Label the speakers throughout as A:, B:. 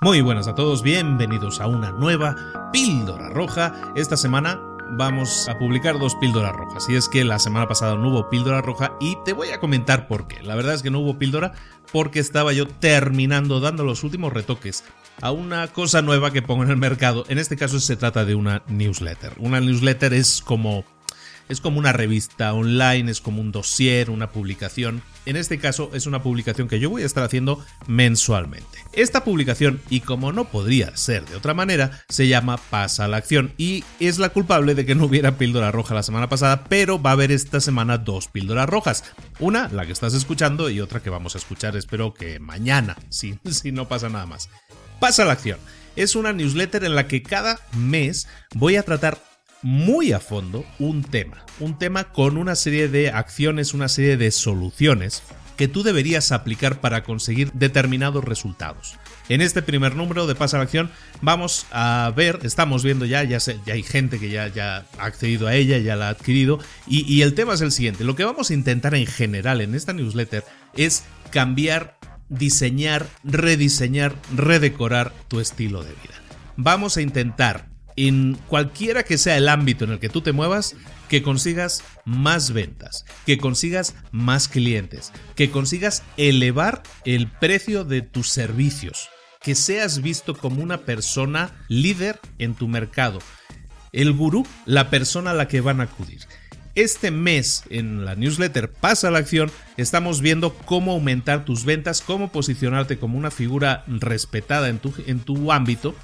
A: Muy buenas a todos, bienvenidos a una nueva píldora roja. Esta semana vamos a publicar dos píldoras rojas. Y es que la semana pasada no hubo píldora roja y te voy a comentar por qué. La verdad es que no hubo píldora porque estaba yo terminando dando los últimos retoques a una cosa nueva que pongo en el mercado. En este caso se trata de una newsletter. Una newsletter es como es como una revista online, es como un dossier, una publicación. En este caso es una publicación que yo voy a estar haciendo mensualmente. Esta publicación, y como no podría ser de otra manera, se llama Pasa a la acción y es la culpable de que no hubiera píldora roja la semana pasada, pero va a haber esta semana dos píldoras rojas. Una, la que estás escuchando, y otra que vamos a escuchar, espero que mañana, si, si no pasa nada más. Pasa a la acción. Es una newsletter en la que cada mes voy a tratar muy a fondo un tema, un tema con una serie de acciones, una serie de soluciones que tú deberías aplicar para conseguir determinados resultados. En este primer número de Pasa a la Acción vamos a ver, estamos viendo ya, ya, hay gente que ya, ha accedido a ella, ya la ha adquirido, y el tema es el siguiente. Lo que vamos a intentar en general en esta newsletter es cambiar, diseñar, rediseñar, redecorar tu estilo de vida. Vamos a intentar en cualquiera que sea el ámbito en el que tú te muevas, que consigas más ventas, que consigas más clientes, que consigas elevar el precio de tus servicios, que seas visto como una persona líder en tu mercado, el gurú, la persona a la que van a acudir. Este mes en la newsletter Pasa la acción estamos viendo cómo aumentar tus ventas, cómo posicionarte como una figura respetada en tu, en tu ámbito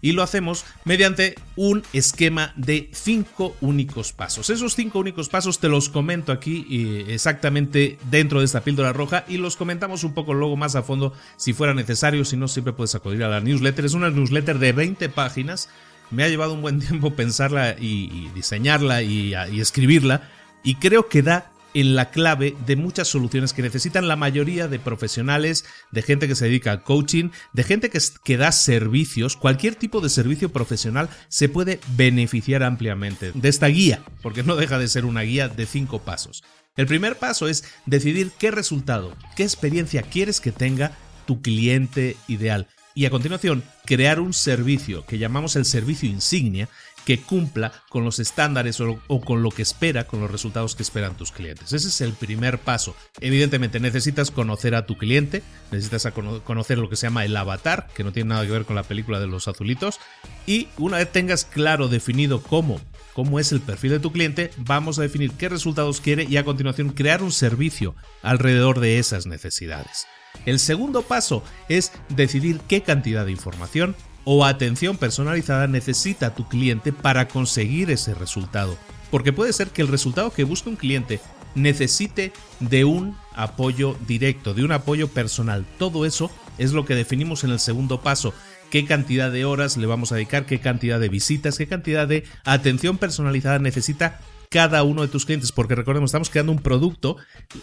A: y lo hacemos mediante un esquema de cinco únicos pasos. Esos cinco únicos pasos te los comento aquí eh, exactamente dentro de esta píldora roja y los comentamos un poco luego más a fondo si fuera necesario, si no siempre puedes acudir a la newsletter. Es una newsletter de 20 páginas. Me ha llevado un buen tiempo pensarla y, diseñarla y escribirla y creo que da en la clave de muchas soluciones que necesitan la mayoría de profesionales, de gente que se dedica al coaching, de gente que, que da servicios, cualquier tipo de servicio profesional se puede beneficiar ampliamente de esta guía, porque no deja de ser una guía de cinco pasos. El primer paso es decidir qué resultado, qué experiencia quieres que tenga tu cliente ideal y a continuación crear un servicio que llamamos el servicio insignia que cumpla con los estándares o, con lo que espera, con los resultados que esperan tus clientes. Ese es el primer paso. Evidentemente necesitas conocer a tu cliente, necesitas conocer lo que se llama el avatar, que no tiene nada que ver con la película de los azulitos, y una vez tengas claro, definido cómo cómo es el perfil de tu cliente, vamos a definir qué resultados quiere y a continuación crear un servicio alrededor de esas necesidades. El segundo paso es decidir qué cantidad de información o atención personalizada necesita tu cliente para conseguir ese resultado. Porque puede ser que el resultado que busca un cliente necesite de un apoyo directo, de un apoyo personal. Todo eso es lo que definimos en el segundo paso. Qué cantidad de horas le vamos a dedicar, qué cantidad de visitas, qué cantidad de atención personalizada necesita cada uno de tus clientes, porque recordemos, estamos creando un producto,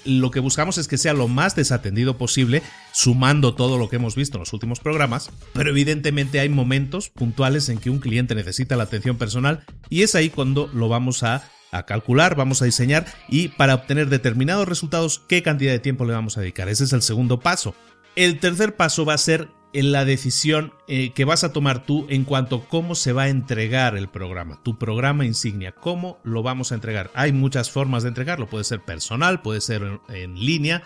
A: lo que buscamos es que sea lo más desatendido posible, sumando todo lo que hemos visto en los últimos programas, pero evidentemente hay momentos puntuales en que un cliente necesita la atención personal y es ahí cuando lo vamos a a calcular, vamos a diseñar y para obtener determinados resultados, qué cantidad de tiempo le vamos a dedicar. Ese es el segundo paso. El tercer paso va a ser en la decisión eh, que vas a tomar tú en cuanto a cómo se va a entregar el programa, tu programa insignia, cómo lo vamos a entregar. Hay muchas formas de entregarlo, puede ser personal, puede ser en, línea,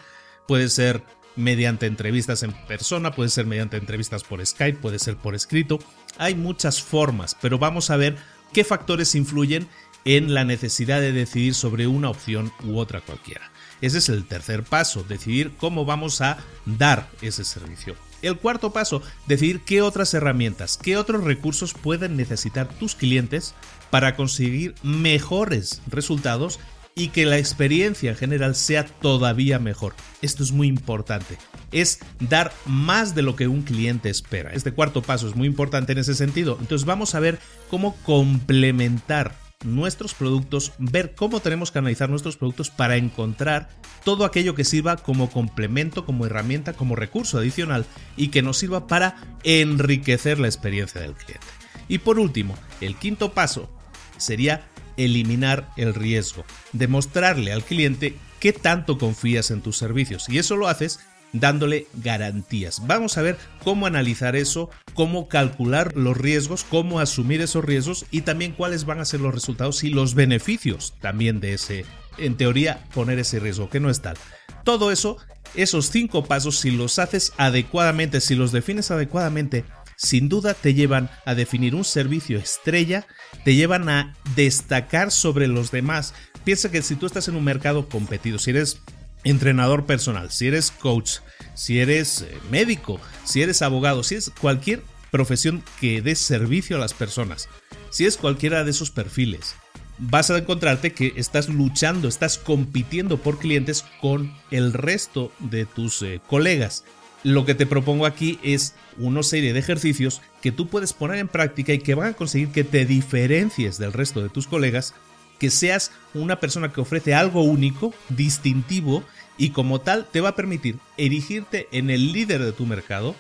A: puede ser mediante entrevistas en persona, puede ser mediante entrevistas por Skype, puede ser por escrito. Hay muchas formas, pero vamos a ver qué factores influyen en la necesidad de decidir sobre una opción u otra cualquiera. Ese es el tercer paso, decidir cómo vamos a dar ese servicio. El cuarto paso, decidir qué otras herramientas, qué otros recursos pueden necesitar tus clientes para conseguir mejores resultados y que la experiencia en general sea todavía mejor. Esto es muy importante. Es dar más de lo que un cliente espera. Este cuarto paso es muy importante en ese sentido. Entonces vamos a ver cómo complementar nuestros productos, ver cómo tenemos que analizar nuestros productos para encontrar todo aquello que sirva como complemento, como herramienta, como recurso adicional y que nos sirva para enriquecer la experiencia del cliente. Y por último, el quinto paso sería eliminar el riesgo, demostrarle al cliente qué tanto confías en tus servicios y eso lo haces dándole garantías. Vamos a ver cómo analizar eso, cómo calcular los riesgos, cómo asumir esos riesgos y también cuáles van a ser los resultados y los beneficios también de ese, en teoría, poner ese riesgo, que no es tal. Todo eso, esos cinco pasos, si los haces adecuadamente, si los defines adecuadamente, sin duda te llevan a definir un servicio estrella, te llevan a destacar sobre los demás. Piensa que si tú estás en un mercado competido, si eres entrenador personal, si eres coach, si eres eh, médico, si eres abogado, si es cualquier profesión que dé servicio a las personas, si es cualquiera de esos perfiles, vas a encontrarte que estás luchando, estás compitiendo por clientes con el resto de tus eh, colegas. Lo que te propongo aquí es una serie de ejercicios que tú puedes poner en práctica y que van a conseguir que te diferencies del resto de tus colegas, que seas una persona que ofrece algo único, distintivo y como tal te va a permitir erigirte en el líder de tu mercado,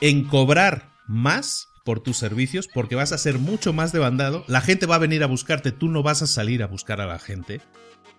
A: en cobrar más por tus servicios porque vas a ser mucho más demandado, la gente va a venir a buscarte, tú no vas a salir a buscar a la gente.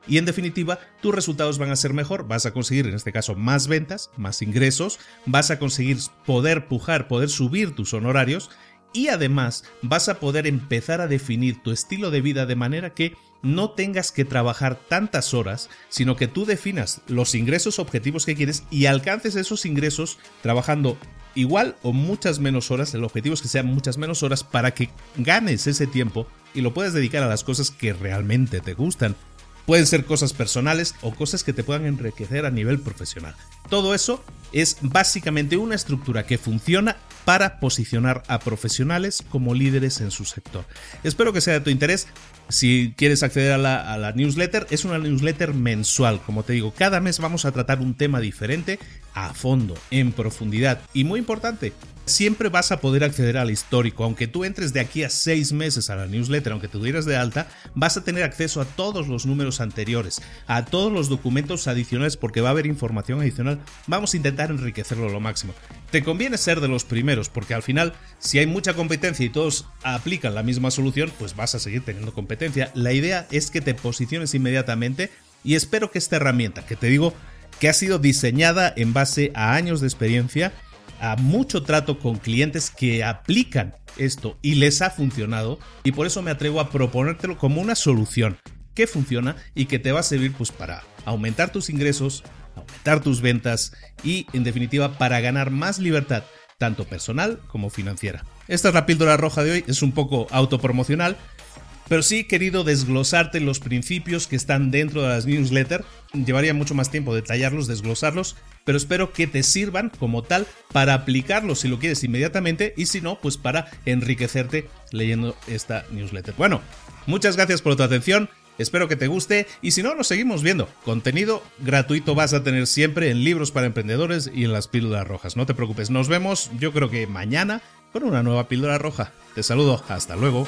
A: Y en definitiva, tus resultados van a ser mejor, vas a conseguir en este caso más ventas, más ingresos, vas a conseguir poder pujar, poder subir tus honorarios y además vas a poder empezar a definir tu estilo de vida de manera que no tengas que trabajar tantas horas, sino que tú definas los ingresos objetivos que quieres y alcances esos ingresos trabajando igual o muchas menos horas, el objetivo es que sean muchas menos horas para que ganes ese tiempo y lo puedas dedicar a las cosas que realmente te gustan. Pueden ser cosas personales o cosas que te puedan enriquecer a nivel profesional. Todo eso es básicamente una estructura que funciona para posicionar a profesionales como líderes en su sector. Espero que sea de tu interés. Si quieres acceder a la, newsletter, es una newsletter mensual. Como te digo, cada mes vamos a tratar un tema diferente a fondo, en profundidad. Y muy importante, siempre vas a poder acceder al histórico. Aunque tú entres de aquí a seis meses a la newsletter, aunque te dieras de alta, vas a tener acceso a todos los números anteriores, a todos los documentos adicionales, porque va a haber información adicional. Vamos a intentar enriquecerlo lo máximo. Te conviene ser de los primeros, porque al final, si hay mucha competencia y todos aplican la misma solución, pues vas a seguir teniendo competencia. La idea es que te posiciones inmediatamente y espero que esta herramienta, que te digo que ha sido diseñada en base a años de experiencia, a mucho trato con clientes que aplican esto y les ha funcionado y por eso me atrevo a proponértelo como una solución que funciona y que te va a servir pues para aumentar tus ingresos, aumentar tus ventas y en definitiva para ganar más libertad tanto personal como financiera. Esta es la píldora roja de hoy, es un poco autopromocional, pero sí he querido desglosarte los principios que están dentro de las newsletters. Llevaría mucho más tiempo detallarlos, desglosarlos, pero espero que te sirvan como tal para aplicarlos si lo quieres inmediatamente y si no, pues para enriquecerte leyendo esta newsletter. Bueno, muchas gracias por tu atención. Espero que te guste y si no, nos seguimos viendo. Contenido gratuito vas a tener siempre en libros para emprendedores y en las píldoras rojas. No te preocupes, nos vemos yo creo que mañana con una nueva píldora roja. Te saludo, hasta luego.